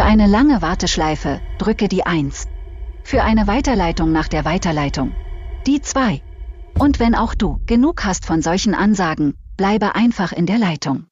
Für eine lange Warteschleife drücke die 1. Für eine Weiterleitung nach der Weiterleitung die 2. Und wenn auch du genug hast von solchen Ansagen, bleibe einfach in der Leitung.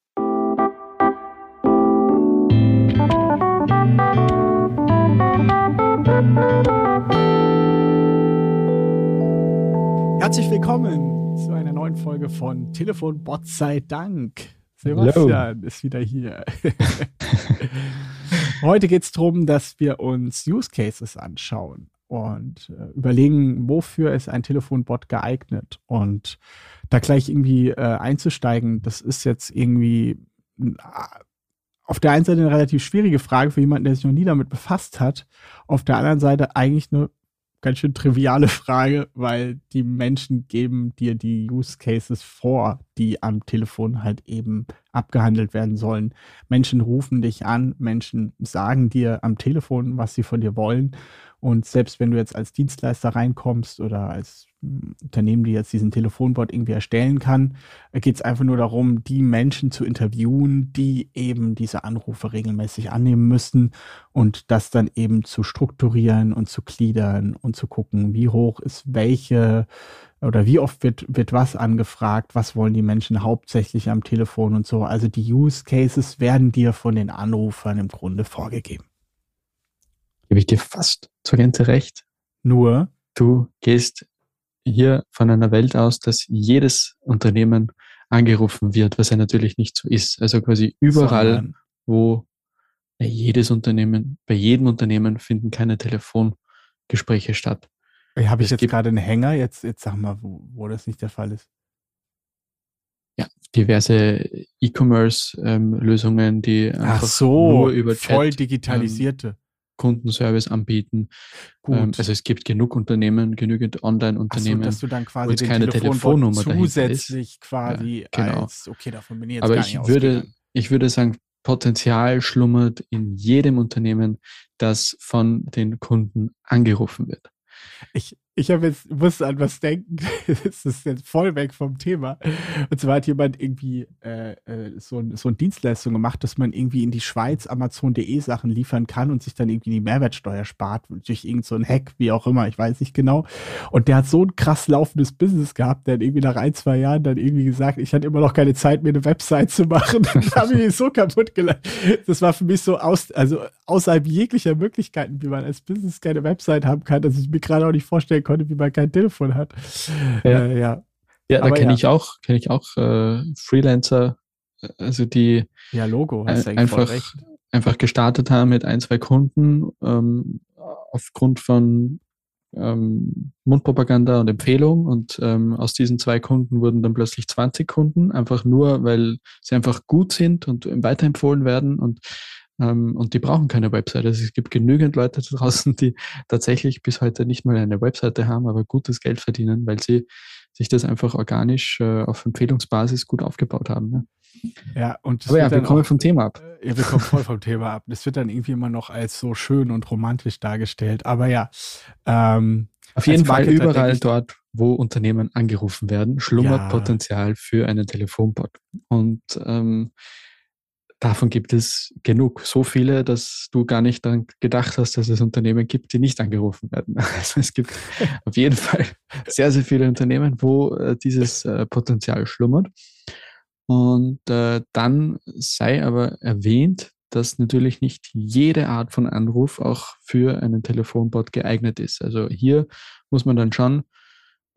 Herzlich willkommen zu einer neuen Folge von Telefon Bot sei Dank. Sebastian Hello. ist wieder hier. Heute geht es darum, dass wir uns Use Cases anschauen und äh, überlegen, wofür ist ein Telefonbot geeignet. Und da gleich irgendwie äh, einzusteigen, das ist jetzt irgendwie auf der einen Seite eine relativ schwierige Frage für jemanden, der sich noch nie damit befasst hat. Auf der anderen Seite eigentlich eine ganz schön triviale Frage, weil die Menschen geben dir die Use Cases vor, die am Telefon halt eben abgehandelt werden sollen. Menschen rufen dich an, Menschen sagen dir am Telefon, was sie von dir wollen. Und selbst wenn du jetzt als Dienstleister reinkommst oder als Unternehmen, die jetzt diesen Telefonbot irgendwie erstellen kann, geht es einfach nur darum, die Menschen zu interviewen, die eben diese Anrufe regelmäßig annehmen müssen und das dann eben zu strukturieren und zu gliedern und zu gucken, wie hoch ist welche oder wie oft wird, wird was angefragt, was wollen die Menschen hauptsächlich am Telefon und so. Also die Use Cases werden dir von den Anrufern im Grunde vorgegeben. Gebe ich dir fast zur Gänze recht. Nur du gehst hier von einer Welt aus, dass jedes Unternehmen angerufen wird, was ja natürlich nicht so ist. Also quasi überall, Sondern. wo jedes Unternehmen, bei jedem Unternehmen finden keine Telefongespräche statt. Habe ich es jetzt gerade einen Hänger? Jetzt, jetzt sag mal, wo, wo das nicht der Fall ist. Ja, diverse E-Commerce-Lösungen, ähm, die einfach Ach so, nur über Chat, voll digitalisierte. Ähm, Kundenservice anbieten. Ähm, also es gibt genug Unternehmen, genügend Online-Unternehmen, so, dass du dann quasi wo keine Telefonnummer zusätzlich ist. quasi ja, genau. als, okay, davon bin ich jetzt Aber gar ich nicht würde, ich würde sagen, Potenzial schlummert in jedem Unternehmen, das von den Kunden angerufen wird. Ich, ich habe jetzt, muss an was denken, das ist jetzt voll weg vom Thema. Und zwar hat jemand irgendwie äh, äh, so, so eine Dienstleistung gemacht, dass man irgendwie in die Schweiz Amazon.de Sachen liefern kann und sich dann irgendwie die Mehrwertsteuer spart durch irgend so ein Hack, wie auch immer, ich weiß nicht genau. Und der hat so ein krass laufendes Business gehabt, der hat irgendwie nach ein, zwei Jahren dann irgendwie gesagt, ich hatte immer noch keine Zeit, mir eine Website zu machen. Dann habe ich mich so kaputt gelacht. Das war für mich so aus, also außerhalb jeglicher Möglichkeiten, wie man als Business keine Website haben kann, dass ich mir gerade auch nicht vorstellen konnte, wie man kein Telefon hat. Ja, äh, ja. ja da kenne ja. ich auch, kenne ich auch äh, Freelancer, also die ja, Logo, hast ein, einfach, einfach gestartet haben mit ein, zwei Kunden ähm, aufgrund von ähm, Mundpropaganda und Empfehlung und ähm, aus diesen zwei Kunden wurden dann plötzlich 20 Kunden, einfach nur, weil sie einfach gut sind und weiterempfohlen werden und und die brauchen keine Website. Also es gibt genügend Leute da draußen, die tatsächlich bis heute nicht mal eine Webseite haben, aber gutes Geld verdienen, weil sie sich das einfach organisch äh, auf Empfehlungsbasis gut aufgebaut haben. Ne? Ja, und aber ja, wir kommen auch, vom Thema ab. Äh, ja, wir kommen voll vom Thema ab. Das wird dann irgendwie immer noch als so schön und romantisch dargestellt. Aber ja. Ähm, auf jeden Fall Marketer überall dort, wo Unternehmen angerufen werden, schlummert ja. Potenzial für einen Telefonbot. Und ähm, davon gibt es genug. So viele, dass du gar nicht daran gedacht hast, dass es Unternehmen gibt, die nicht angerufen werden. Also es gibt auf jeden Fall sehr, sehr viele Unternehmen, wo äh, dieses äh, Potenzial schlummert. Und äh, dann sei aber erwähnt, dass natürlich nicht jede Art von Anruf auch für einen Telefonbot geeignet ist. Also hier muss man dann schon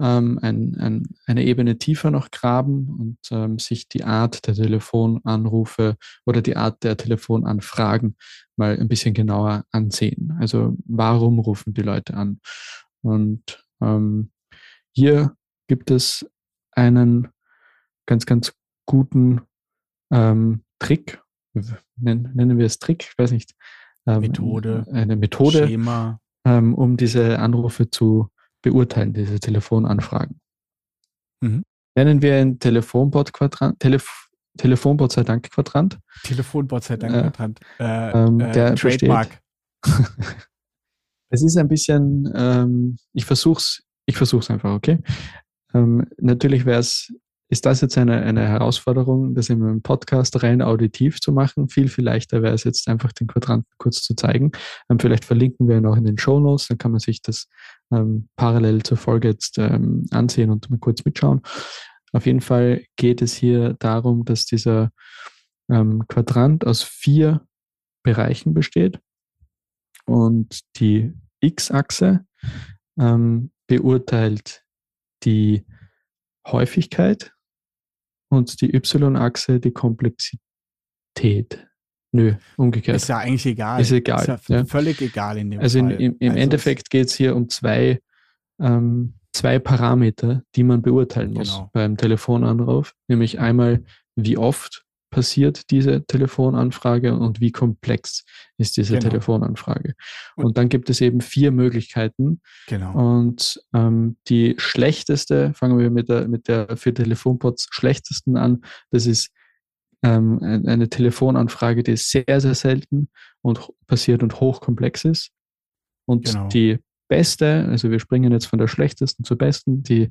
ähm, ein, ein, eine Ebene tiefer noch graben und ähm, sich die Art der Telefonanrufe oder die Art der Telefonanfragen mal ein bisschen genauer ansehen. Also warum rufen die Leute an? Und ähm, hier gibt es einen ganz, ganz guten ähm, Trick, nennen, nennen wir es Trick, ich weiß nicht. Ähm, Methode. Eine Methode, Schema. Ähm, um diese Anrufe zu beurteilen, diese Telefonanfragen. Mhm. Nennen wir ein Telefonbot-Quadrant, Telef Telefonbot sei Dank Quadrant. Telefonbot sei Dank Quadrant. Äh, ähm, äh, der Trademark. es ist ein bisschen, ähm, ich versuch's, ich versuch's einfach, okay? Ähm, natürlich wäre es ist das jetzt eine, eine Herausforderung, das in einem Podcast rein auditiv zu machen. Viel, viel leichter wäre es jetzt einfach den Quadranten kurz zu zeigen. Ähm, vielleicht verlinken wir ihn auch in den Show Notes, dann kann man sich das ähm, parallel zur Folge jetzt ähm, ansehen und mal kurz mitschauen. Auf jeden Fall geht es hier darum, dass dieser ähm, Quadrant aus vier Bereichen besteht und die X-Achse ähm, beurteilt die Häufigkeit und die Y-Achse die Komplexität. Nö, umgekehrt. Ist ja eigentlich egal. Ist egal. Ist ja, ja. völlig egal in dem also Fall. In, im, im also Endeffekt geht es hier um zwei, ähm, zwei Parameter, die man beurteilen muss genau. beim Telefonanruf. Nämlich einmal, wie oft passiert diese Telefonanfrage und wie komplex ist diese genau. Telefonanfrage. Und, und, dann gibt es eben vier Möglichkeiten. Genau. Und ähm, die schlechteste, fangen wir mit der, mit der für Telefonpots schlechtesten an, das ist ähm, eine Telefonanfrage, die sehr, sehr selten und passiert und hochkomplex ist. Und genau. die beste, also wir springen jetzt von der schlechtesten zur besten, die,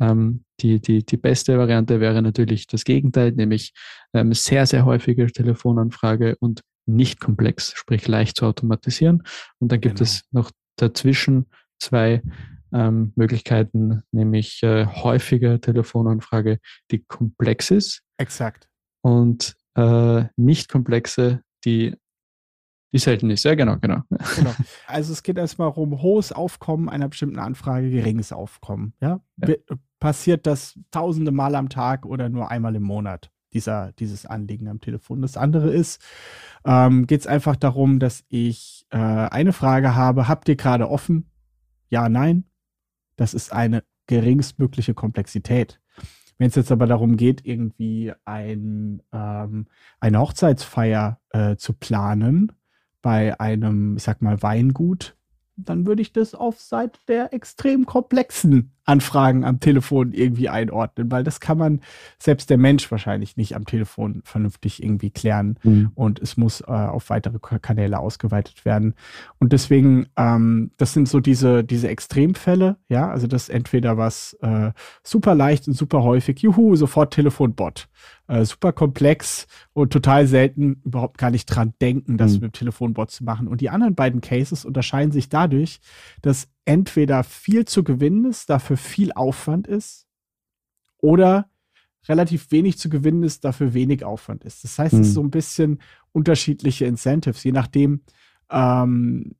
ähm, die, die, die beste Variante wäre natürlich das Gegenteil, nämlich ähm, sehr, sehr häufige Telefonanfrage und nicht komplex, sprich leicht zu automatisieren. Und dann gibt genau. es noch dazwischen zwei ähm, Möglichkeiten, nämlich äh, häufige Telefonanfrage, die komplex ist. Exakt. Und äh, nicht komplexe, die die selten ist, ja, genau, genau. genau. Also es geht erstmal um hohes Aufkommen einer bestimmten Anfrage, geringes Aufkommen. Ja? ja. Passiert das tausende Mal am Tag oder nur einmal im Monat, dieser, dieses Anliegen am Telefon. Das andere ist, ähm, geht es einfach darum, dass ich äh, eine Frage habe, habt ihr gerade offen? Ja, nein. Das ist eine geringstmögliche Komplexität. Wenn es jetzt aber darum geht, irgendwie ein, ähm, eine Hochzeitsfeier äh, zu planen, bei einem, ich sag mal, Weingut, dann würde ich das auf Seite der extrem komplexen Anfragen am Telefon irgendwie einordnen, weil das kann man selbst der Mensch wahrscheinlich nicht am Telefon vernünftig irgendwie klären mhm. und es muss äh, auf weitere Kanäle ausgeweitet werden. Und deswegen, ähm, das sind so diese, diese Extremfälle, ja, also das ist entweder was äh, super leicht und super häufig, juhu, sofort Telefonbot äh, super komplex und total selten überhaupt gar nicht dran denken, das mhm. mit dem Telefonbot zu machen. Und die anderen beiden Cases unterscheiden sich dadurch, dass entweder viel zu gewinnen ist, dafür viel Aufwand ist, oder relativ wenig zu gewinnen ist, dafür wenig Aufwand ist. Das heißt, mhm. es ist mhm. so ein bisschen unterschiedliche Incentives, je nachdem, ähm,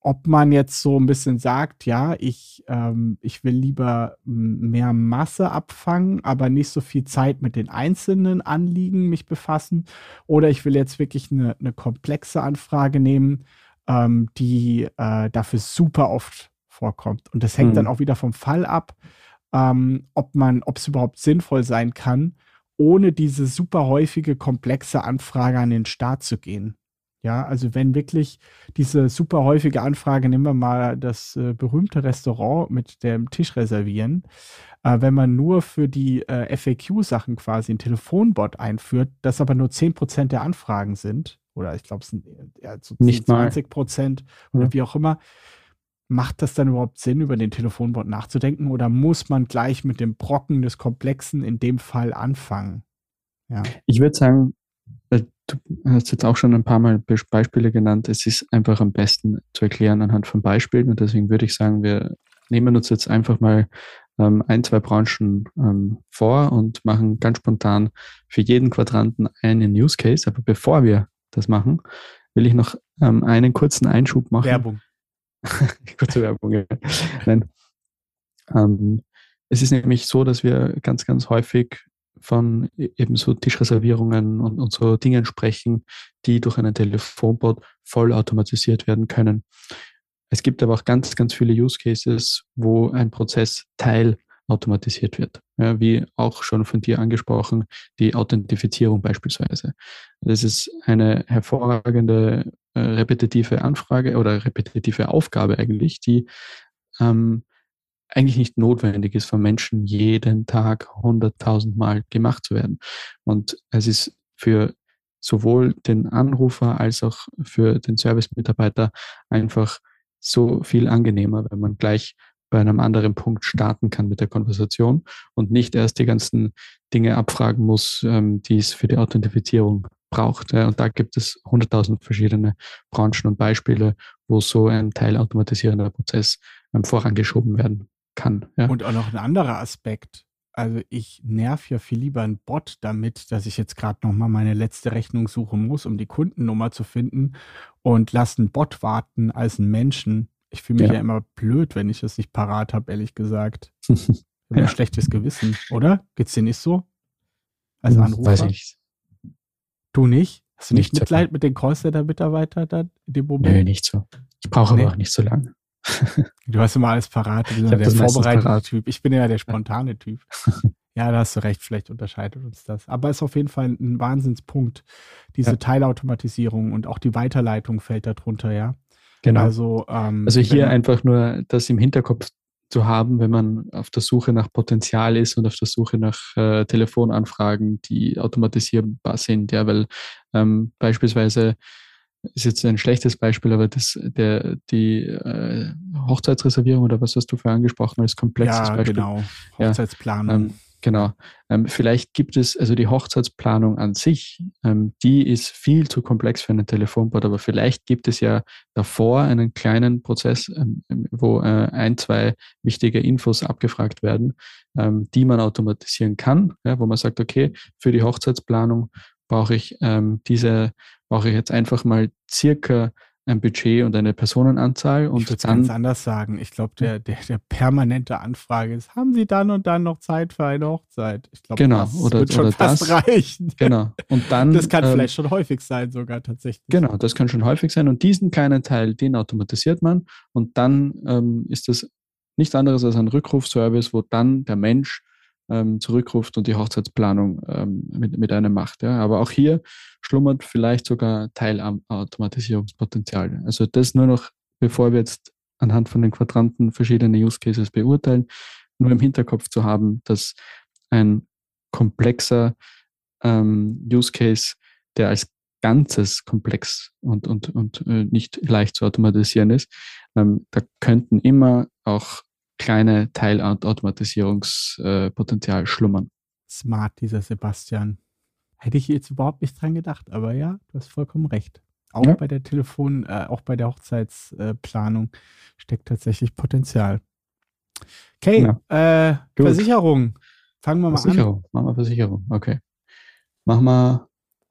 ob man jetzt so ein bisschen sagt, ja, ich, ähm, ich will lieber mehr Masse abfangen, aber nicht so viel Zeit mit den einzelnen Anliegen mich befassen, oder ich will jetzt wirklich eine, eine komplexe Anfrage nehmen, ähm, die äh, dafür super oft vorkommt. Und das hängt mhm. dann auch wieder vom Fall ab, ähm, ob man, ob es überhaupt sinnvoll sein kann, ohne diese super häufige komplexe Anfrage an den Start zu gehen. Ja, also wenn wirklich diese super häufige Anfrage, nehmen wir mal das äh, berühmte Restaurant mit dem Tisch reservieren, äh, wenn man nur für die äh, FAQ-Sachen quasi ein Telefonbot einführt, das aber nur 10% der Anfragen sind, oder ich glaube, es sind ja, so Nicht 20 Prozent oder ja. wie auch immer, macht das dann überhaupt Sinn, über den Telefonbot nachzudenken oder muss man gleich mit dem Brocken des Komplexen in dem Fall anfangen? Ja. Ich würde sagen, du hast jetzt auch schon ein paar Mal Beispiele genannt. Es ist einfach am besten zu erklären anhand von Beispielen. Und deswegen würde ich sagen, wir nehmen uns jetzt einfach mal ähm, ein, zwei Branchen ähm, vor und machen ganz spontan für jeden Quadranten einen Use Case. Aber bevor wir das machen, will ich noch ähm, einen kurzen Einschub machen. Werbung. Kurze Werbung, ja. Nein. Ähm, es ist nämlich so, dass wir ganz, ganz häufig von e-, eben so Tischreservierungen und, und so Dingen sprechen, die durch einen Telefonbot voll automatisiert werden können. Es gibt aber auch ganz, ganz viele Use Cases, wo ein Prozess Teil automatisiert wird. Ja, wie auch schon von dir angesprochen, die Authentifizierung beispielsweise. Das ist eine hervorragende äh, repetitive Anfrage oder repetitive Aufgabe eigentlich, die ähm, eigentlich nicht notwendig ist, von Menschen jeden Tag hunderttausend Mal gemacht zu werden. Und es ist für sowohl den Anrufer als auch für den Service-Mitarbeiter einfach so viel angenehmer, wenn man gleich bei einem anderen Punkt starten kann mit der Konversation und nicht erst die ganzen Dinge abfragen muss, ähm, die es für die Authentifizierung braucht. Ja. Und da gibt es hunderttausend verschiedene Branchen und Beispiele, wo so ein teilautomatisierender Prozess ähm, vorangeschoben werden kann. Ja. Und auch noch ein anderer Aspekt. Also ich nerv ja viel lieber einen Bot damit, dass ich jetzt gerade nochmal meine letzte Rechnung suchen muss, um die Kundennummer zu finden und lasse einen Bot warten als einen Menschen. Ich fühle mich ja. ja. immer blöd, wenn ich das nicht parat habe, ehrlich gesagt. Ja. ein schlechtes Gewissen, oder? Geht's dir nicht so? Als hm, Anrufer? Weiß ich. Du nicht? Hast du nicht, nicht Mitleid so mit den Callcenter-Mitarbeitern dann in dem Moment? Nö, nicht so. Ich brauche nee. aber auch nicht so lange. du hast immer alles parat. Du bist der vorbereitete Typ. Ich bin ja der spontane Typ. Ja, da hast du recht. Vielleicht unterscheidet uns das. Aber es ist auf jeden Fall ein Wahnsinnspunkt. Diese ja. Teilautomatisierung und auch die Weiterleitung fällt darunter, ja. Genau. Also, ähm, also hier einfach nur das im Hinterkopf zu haben, wenn man auf der Suche nach Potenzial ist und auf der Suche nach äh, Telefonanfragen, die automatisierbar sind. Ja, weil ähm, beispielsweise ist jetzt ein schlechtes Beispiel, aber das, der, die äh, Hochzeitsreservierung oder was hast du vorher angesprochen als komplexes ja, Beispiel? Genau, Hochzeitsplanung. Ja, ähm, Genau. Ähm, vielleicht gibt es, also die Hochzeitsplanung an sich, ähm, die ist viel zu komplex für einen Telefonbot, aber vielleicht gibt es ja davor einen kleinen Prozess, ähm, ähm wo äh, ein, zwei wichtige Infos abgefragt werden, ähm, die man automatisieren kann, ja, wo man sagt, okay, für die Hochzeitsplanung brauche ich ähm, diese, brauche ich jetzt einfach mal circa ein Budget und eine Personenanzahl. Und ich würde ganz anders sagen. Ich glaube, der, der, der permanente Anfrage ist, haben Sie dann und dann noch Zeit für eine Hochzeit? Ich glaube, genau, das oder, wird schon oder fast das, reichen. Genau. Und dann, das kann ähm, vielleicht schon häufig sein, sogar tatsächlich. Genau, das kann schon häufig sein. Und diesen kleinen Teil, den automatisiert man. Und dann ähm, ist das nichts anderes als ein Rückrufservice, wo dann der Mensch ähm, zurückruft und die Hochzeitsplanung ähm, mit, mit einem macht. Ja. Aber auch hier schlummert vielleicht sogar Teilautomatisierungspotenzial. Also das nur noch, bevor wir jetzt anhand von den Quadranten verschiedene Use Cases beurteilen, nur im Hinterkopf zu haben, dass ein komplexer ähm, Use Case, der als Ganzes komplex und, und, und äh, nicht leicht zu automatisieren ist, ähm, da könnten immer auch kleine Teilautomatisierungspotenzial schlummern. Smart, dieser Sebastian. Hätte ich jetzt überhaupt nicht dran gedacht, aber ja, du hast vollkommen recht. Auch ja. bei der Telefon, äh, auch bei der Hochzeitsplanung äh, steckt tatsächlich Potenzial. Okay, ja. äh, Versicherung. Fangen wir mal Versicherung. an. Machen wir Versicherung, okay. Machen wir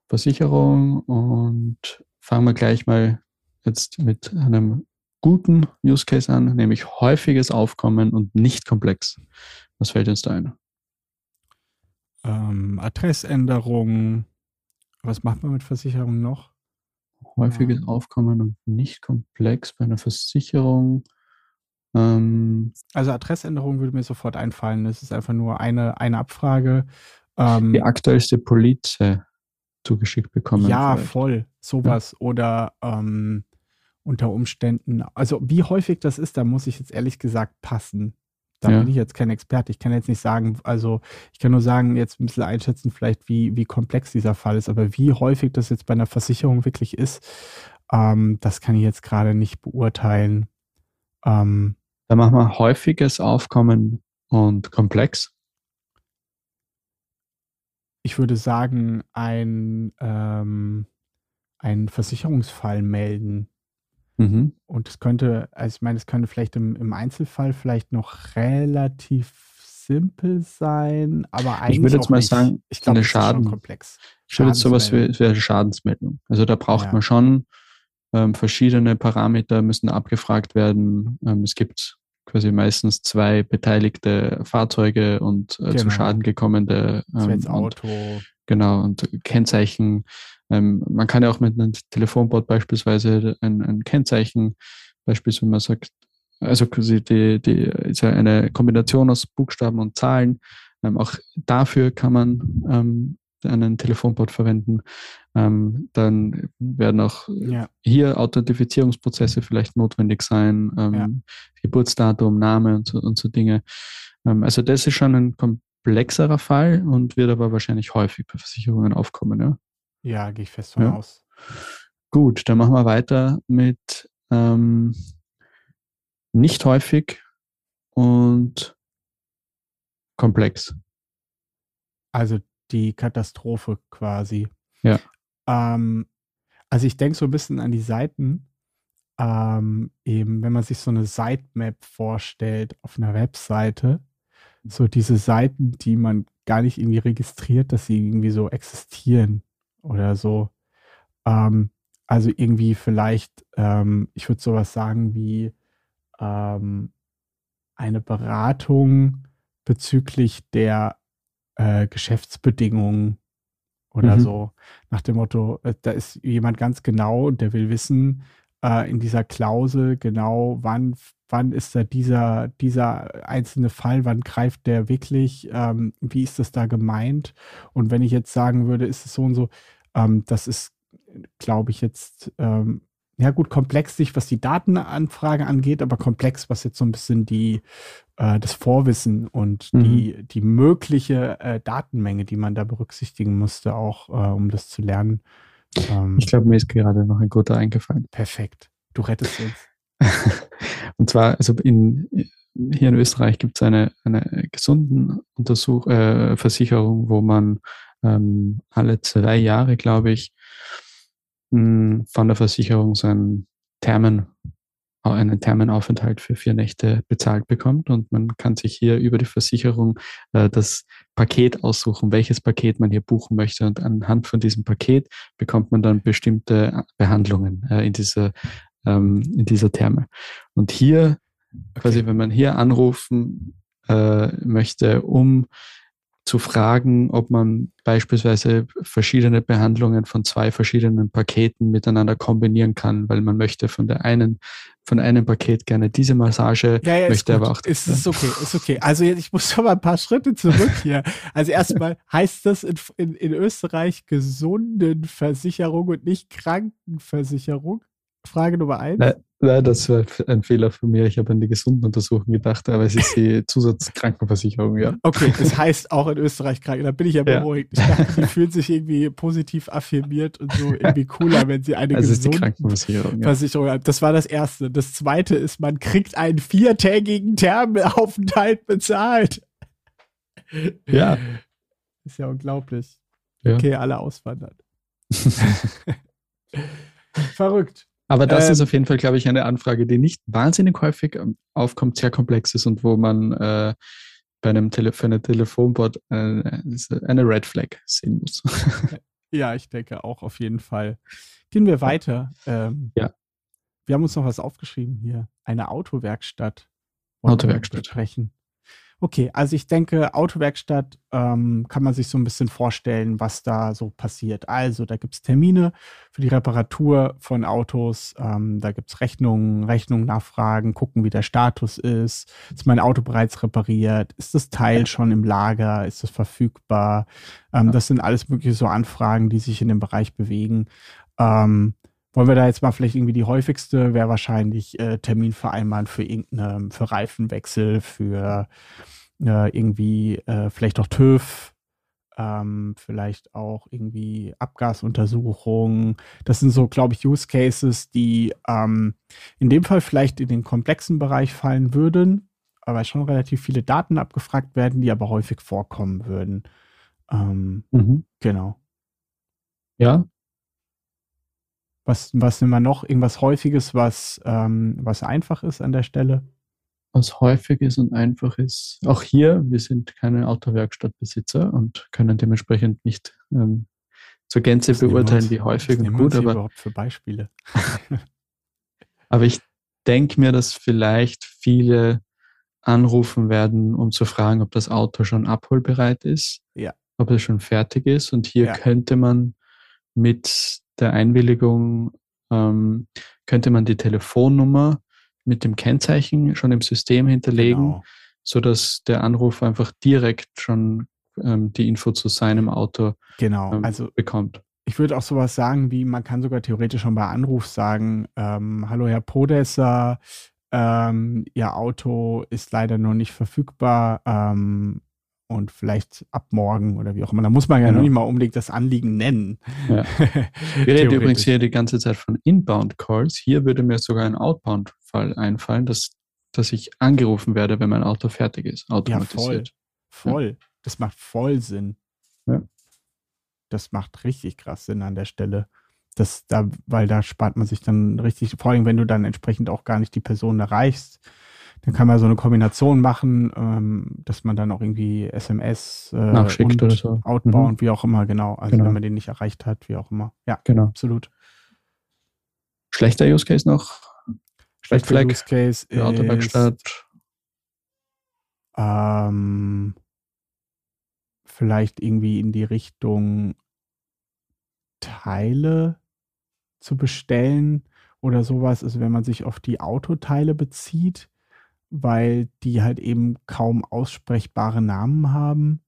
Versicherung und fangen wir gleich mal jetzt mit einem guten Use Case an, nämlich häufiges Aufkommen und nicht komplex. Was fällt uns da ein? Ähm, Adressänderung. Was macht man mit Versicherungen noch? Häufiges ähm. Aufkommen und nicht komplex bei einer Versicherung. Ähm, also Adressänderung würde mir sofort einfallen. Das ist einfach nur eine, eine Abfrage. Ähm, die aktuellste Police zugeschickt bekommen. Ja, vielleicht. voll. Sowas. Ja. Oder ähm, unter Umständen. Also wie häufig das ist, da muss ich jetzt ehrlich gesagt passen. Da ja. bin ich jetzt kein Experte. Ich kann jetzt nicht sagen, also ich kann nur sagen, jetzt ein bisschen einschätzen, vielleicht wie, wie komplex dieser Fall ist, aber wie häufig das jetzt bei einer Versicherung wirklich ist, ähm, das kann ich jetzt gerade nicht beurteilen. Ähm, da machen wir häufiges Aufkommen und komplex. Ich würde sagen, ein, ähm, ein Versicherungsfall melden Mhm. Und es könnte, also ich meine, es könnte vielleicht im, im Einzelfall vielleicht noch relativ simpel sein, aber eigentlich. Ich würde jetzt mal nicht. sagen, ich glaube, Schaden, komplex. Ich würde jetzt sowas wie, wie Schadensmeldung. Also da braucht ja. man schon ähm, verschiedene Parameter, müssen abgefragt werden. Ähm, es gibt quasi meistens zwei beteiligte Fahrzeuge und äh, genau. zu Schaden gekommene ähm, Auto. Und, genau, und Kennzeichen ähm, man kann ja auch mit einem Telefonbot beispielsweise ein, ein Kennzeichen, beispielsweise wenn man sagt, also quasi die, die ist ja eine Kombination aus Buchstaben und Zahlen. Ähm, auch dafür kann man ähm, einen Telefonbot verwenden. Ähm, dann werden auch ja. hier Authentifizierungsprozesse vielleicht notwendig sein, ähm, ja. Geburtsdatum, Name und so, und so Dinge. Ähm, also das ist schon ein komplexerer Fall und wird aber wahrscheinlich häufig bei Versicherungen aufkommen. Ja. Ja, gehe ich fest von ja. aus. Gut, dann machen wir weiter mit ähm, nicht häufig und komplex. Also die Katastrophe quasi. Ja. Ähm, also ich denke so ein bisschen an die Seiten, ähm, eben, wenn man sich so eine Sitemap vorstellt auf einer Webseite, so diese Seiten, die man gar nicht irgendwie registriert, dass sie irgendwie so existieren oder so. Ähm, also irgendwie vielleicht, ähm, ich würde sowas sagen wie ähm, eine Beratung bezüglich der äh, Geschäftsbedingungen oder mhm. so. Nach dem Motto, äh, da ist jemand ganz genau, der will wissen, äh, in dieser Klausel genau, wann, wann ist da dieser, dieser einzelne Fall, wann greift der wirklich, ähm, wie ist das da gemeint? Und wenn ich jetzt sagen würde, ist es so und so, ähm, das ist, glaube ich, jetzt ähm, ja gut, komplex sich, was die Datenanfrage angeht, aber komplex, was jetzt so ein bisschen die, äh, das Vorwissen und mhm. die, die mögliche äh, Datenmenge, die man da berücksichtigen musste, auch äh, um das zu lernen. Ähm, ich glaube, mir ist gerade noch ein guter eingefallen. Perfekt. Du rettest uns. und zwar, also in, hier in Österreich gibt es eine, eine gesunden Untersuch äh, Versicherung, wo man ähm, alle zwei Jahre, glaube ich, von der Versicherung seinen Thermen, einen Thermenaufenthalt für vier Nächte bezahlt bekommt. Und man kann sich hier über die Versicherung äh, das Paket aussuchen, welches Paket man hier buchen möchte. Und anhand von diesem Paket bekommt man dann bestimmte Behandlungen äh, in dieser ähm, in dieser Therme. Und hier, okay. quasi, wenn man hier anrufen äh, möchte, um zu fragen, ob man beispielsweise verschiedene Behandlungen von zwei verschiedenen Paketen miteinander kombinieren kann, weil man möchte von der einen, von einem Paket gerne diese Massage, ja, ja, möchte aber auch. Ist, ist okay, ist okay. Also jetzt, ich muss schon mal ein paar Schritte zurück hier. Also erstmal heißt das in, in, in Österreich Gesundenversicherung und nicht Krankenversicherung? Frage Nummer eins. Nein, nein, das war ein Fehler von mir. Ich habe an die Gesundenuntersuchung gedacht, aber es ist die Zusatzkrankenversicherung, ja. Okay, das heißt auch in Österreich Kranken. Da bin ich ja beruhigt. Ich dachte, die fühlen sich irgendwie positiv affirmiert und so irgendwie cooler, wenn sie eine also Gesundenversicherung ja. haben. Das war das Erste. Das Zweite ist, man kriegt einen viertägigen Thermenaufenthalt bezahlt. Ja. Ist ja unglaublich. Ja. Okay, alle auswandern. Verrückt. Aber das ähm, ist auf jeden Fall, glaube ich, eine Anfrage, die nicht wahnsinnig häufig ähm, aufkommt, sehr komplex ist und wo man äh, bei einem Tele für eine Telefonbot äh, eine Red Flag sehen muss. ja, ich denke auch auf jeden Fall. Gehen wir weiter. Ähm, ja. Wir haben uns noch was aufgeschrieben hier. Eine Autowerkstatt. Autowerkstatt. Sprechen. Okay, also ich denke, Autowerkstatt ähm, kann man sich so ein bisschen vorstellen, was da so passiert. Also da gibt es Termine für die Reparatur von Autos, ähm, da gibt es Rechnungen, Rechnungen nachfragen, gucken, wie der Status ist. Ist mein Auto bereits repariert? Ist das Teil schon im Lager? Ist es verfügbar? Ähm, das sind alles mögliche so Anfragen, die sich in dem Bereich bewegen. Ähm, wollen wir da jetzt mal vielleicht irgendwie die häufigste wäre wahrscheinlich äh, Termin vereinbaren für irgendeine, für Reifenwechsel, für äh, irgendwie äh, vielleicht auch TÜV, ähm, vielleicht auch irgendwie Abgasuntersuchungen. Das sind so, glaube ich, Use Cases, die ähm, in dem Fall vielleicht in den komplexen Bereich fallen würden, aber schon relativ viele Daten abgefragt werden, die aber häufig vorkommen würden. Ähm, mhm. Genau. Ja, was, was nehmen wir noch? Irgendwas Häufiges, was, ähm, was einfach ist an der Stelle? Was häufig ist und einfach ist. Auch hier, wir sind keine Autowerkstattbesitzer und können dementsprechend nicht ähm, zur Gänze beurteilen, wie häufig und gut. Aber überhaupt für Beispiele. aber ich denke mir, dass vielleicht viele anrufen werden, um zu fragen, ob das Auto schon abholbereit ist, ja. ob es schon fertig ist. Und hier ja. könnte man mit der Einwilligung ähm, könnte man die Telefonnummer mit dem Kennzeichen schon im System hinterlegen, genau. sodass der Anrufer einfach direkt schon ähm, die Info zu seinem Auto genau. ähm, also, bekommt. Ich würde auch sowas sagen, wie man kann sogar theoretisch schon bei Anruf sagen, ähm, hallo Herr Podesser, ähm, Ihr Auto ist leider noch nicht verfügbar. Und vielleicht ab morgen oder wie auch immer. Da muss man ja genau. noch nicht mal unbedingt das Anliegen nennen. Ja. Wir reden übrigens hier die ganze Zeit von Inbound Calls. Hier würde mir sogar ein Outbound-Fall einfallen. Das dass ich angerufen werde, wenn mein Auto fertig ist, automatisiert. Ja, voll. voll. Ja. Das macht voll Sinn. Ja. Das macht richtig krass Sinn an der Stelle. Das, da, weil da spart man sich dann richtig, vor allem wenn du dann entsprechend auch gar nicht die Person erreichst, dann kann man so eine Kombination machen, ähm, dass man dann auch irgendwie SMS äh, nachschickt oder so. Outbound, mhm. wie auch immer, genau. Also genau. wenn man den nicht erreicht hat, wie auch immer. Ja, genau. Absolut. Schlechter Use Case noch? Schlechter Use Case für Autowerkstatt. Ähm, vielleicht irgendwie in die Richtung Teile zu bestellen oder sowas, also wenn man sich auf die Autoteile bezieht, weil die halt eben kaum aussprechbare Namen haben.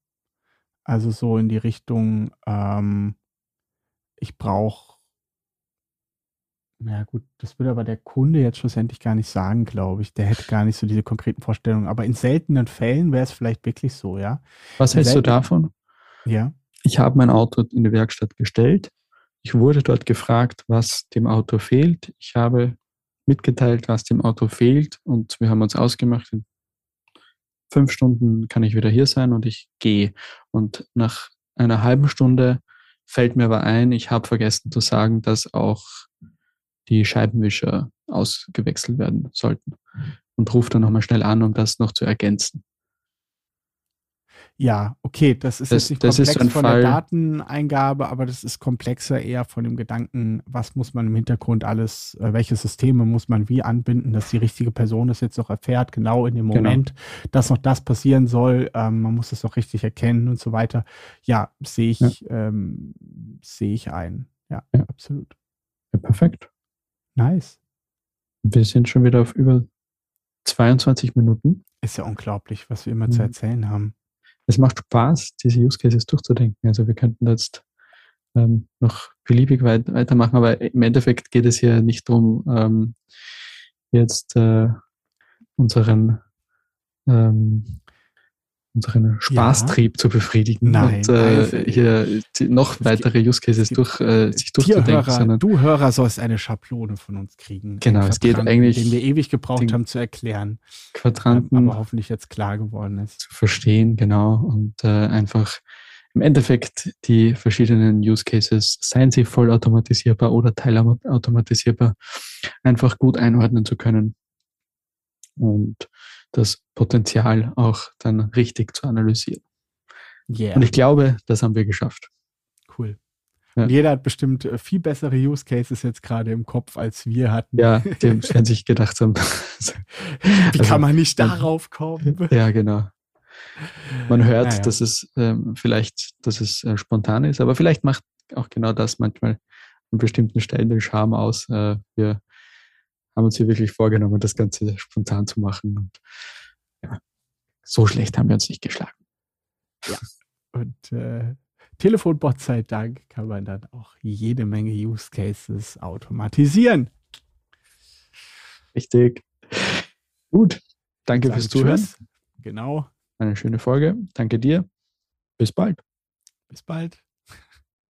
Also so in die Richtung, ähm, ich brauche, na gut, das würde aber der Kunde jetzt schlussendlich gar nicht sagen, glaube ich. Der hätte gar nicht so diese konkreten Vorstellungen. Aber in seltenen Fällen wäre es vielleicht wirklich so, ja. Was in hältst du davon? Ja. Ich habe mein Auto in die Werkstatt gestellt. Ich wurde dort gefragt, was dem Auto fehlt. Ich habe mitgeteilt, was dem Auto fehlt und wir haben uns ausgemacht, in fünf Stunden kann ich wieder hier sein und ich gehe. Und nach einer halben Stunde fällt mir aber ein, ich habe vergessen zu sagen, dass auch die Scheibenwischer ausgewechselt werden sollten und rufe dann nochmal schnell an, um das noch zu ergänzen. Ja, okay, das ist das, jetzt nicht das komplex so von Fall, der Dateneingabe, aber das ist komplexer eher von dem Gedanken, was muss man im Hintergrund alles, äh, welche Systeme muss man wie anbinden, dass die richtige Person es jetzt auch erfährt, genau in dem genau. Moment, genau. dass noch das passieren soll, ähm, man muss es auch richtig erkennen und so weiter. Ja, sehe ich, ja. ähm, sehe ich ein. Ja, ja. absolut. Ja, perfekt. Nice. Wir sind schon wieder auf über 22 Minuten. Ist ja unglaublich, was wir immer mhm. zu erzählen haben es macht Spaß, diese Use Cases durchzudenken. Also wir könnten jetzt ähm, noch beliebig weit, weitermachen, aber im Endeffekt geht es hier nicht darum, ähm, jetzt äh, unseren ähm, unseren Spaßtrieb ja. zu befriedigen Nein, und äh, hier noch weitere Use Cases durch, äh, sich durchzudenken. Hörer, du Hörer sollst eine Schablone von uns kriegen. Genau, es geht eigentlich. Den wir ewig gebraucht haben zu erklären. Quadranten. Aber hoffentlich jetzt klar geworden ist. Zu verstehen, genau. Und äh, einfach im Endeffekt die verschiedenen Use Cases, seien sie vollautomatisierbar oder teilautomatisierbar, einfach gut einordnen zu können. Und das Potenzial auch dann richtig zu analysieren. Yeah. Und ich glaube, das haben wir geschafft. Cool. Ja. Und jeder hat bestimmt äh, viel bessere Use Cases jetzt gerade im Kopf, als wir hatten. Ja, die werden sich gedacht haben. Wie also, kann man nicht darauf kommen? Ja, genau. Man hört, naja. dass es ähm, vielleicht, dass es äh, spontan ist, aber vielleicht macht auch genau das manchmal an bestimmten Stellen den Charme aus. Äh, wir haben uns hier wirklich vorgenommen, das Ganze spontan zu machen. Und ja, so schlecht haben wir uns nicht geschlagen. Ja. Und äh, Telefonbot sei Dank kann man dann auch jede Menge Use Cases automatisieren. Richtig. Gut. Danke fürs Zuhören. Tschüss. Genau. Eine schöne Folge. Danke dir. Bis bald. Bis bald.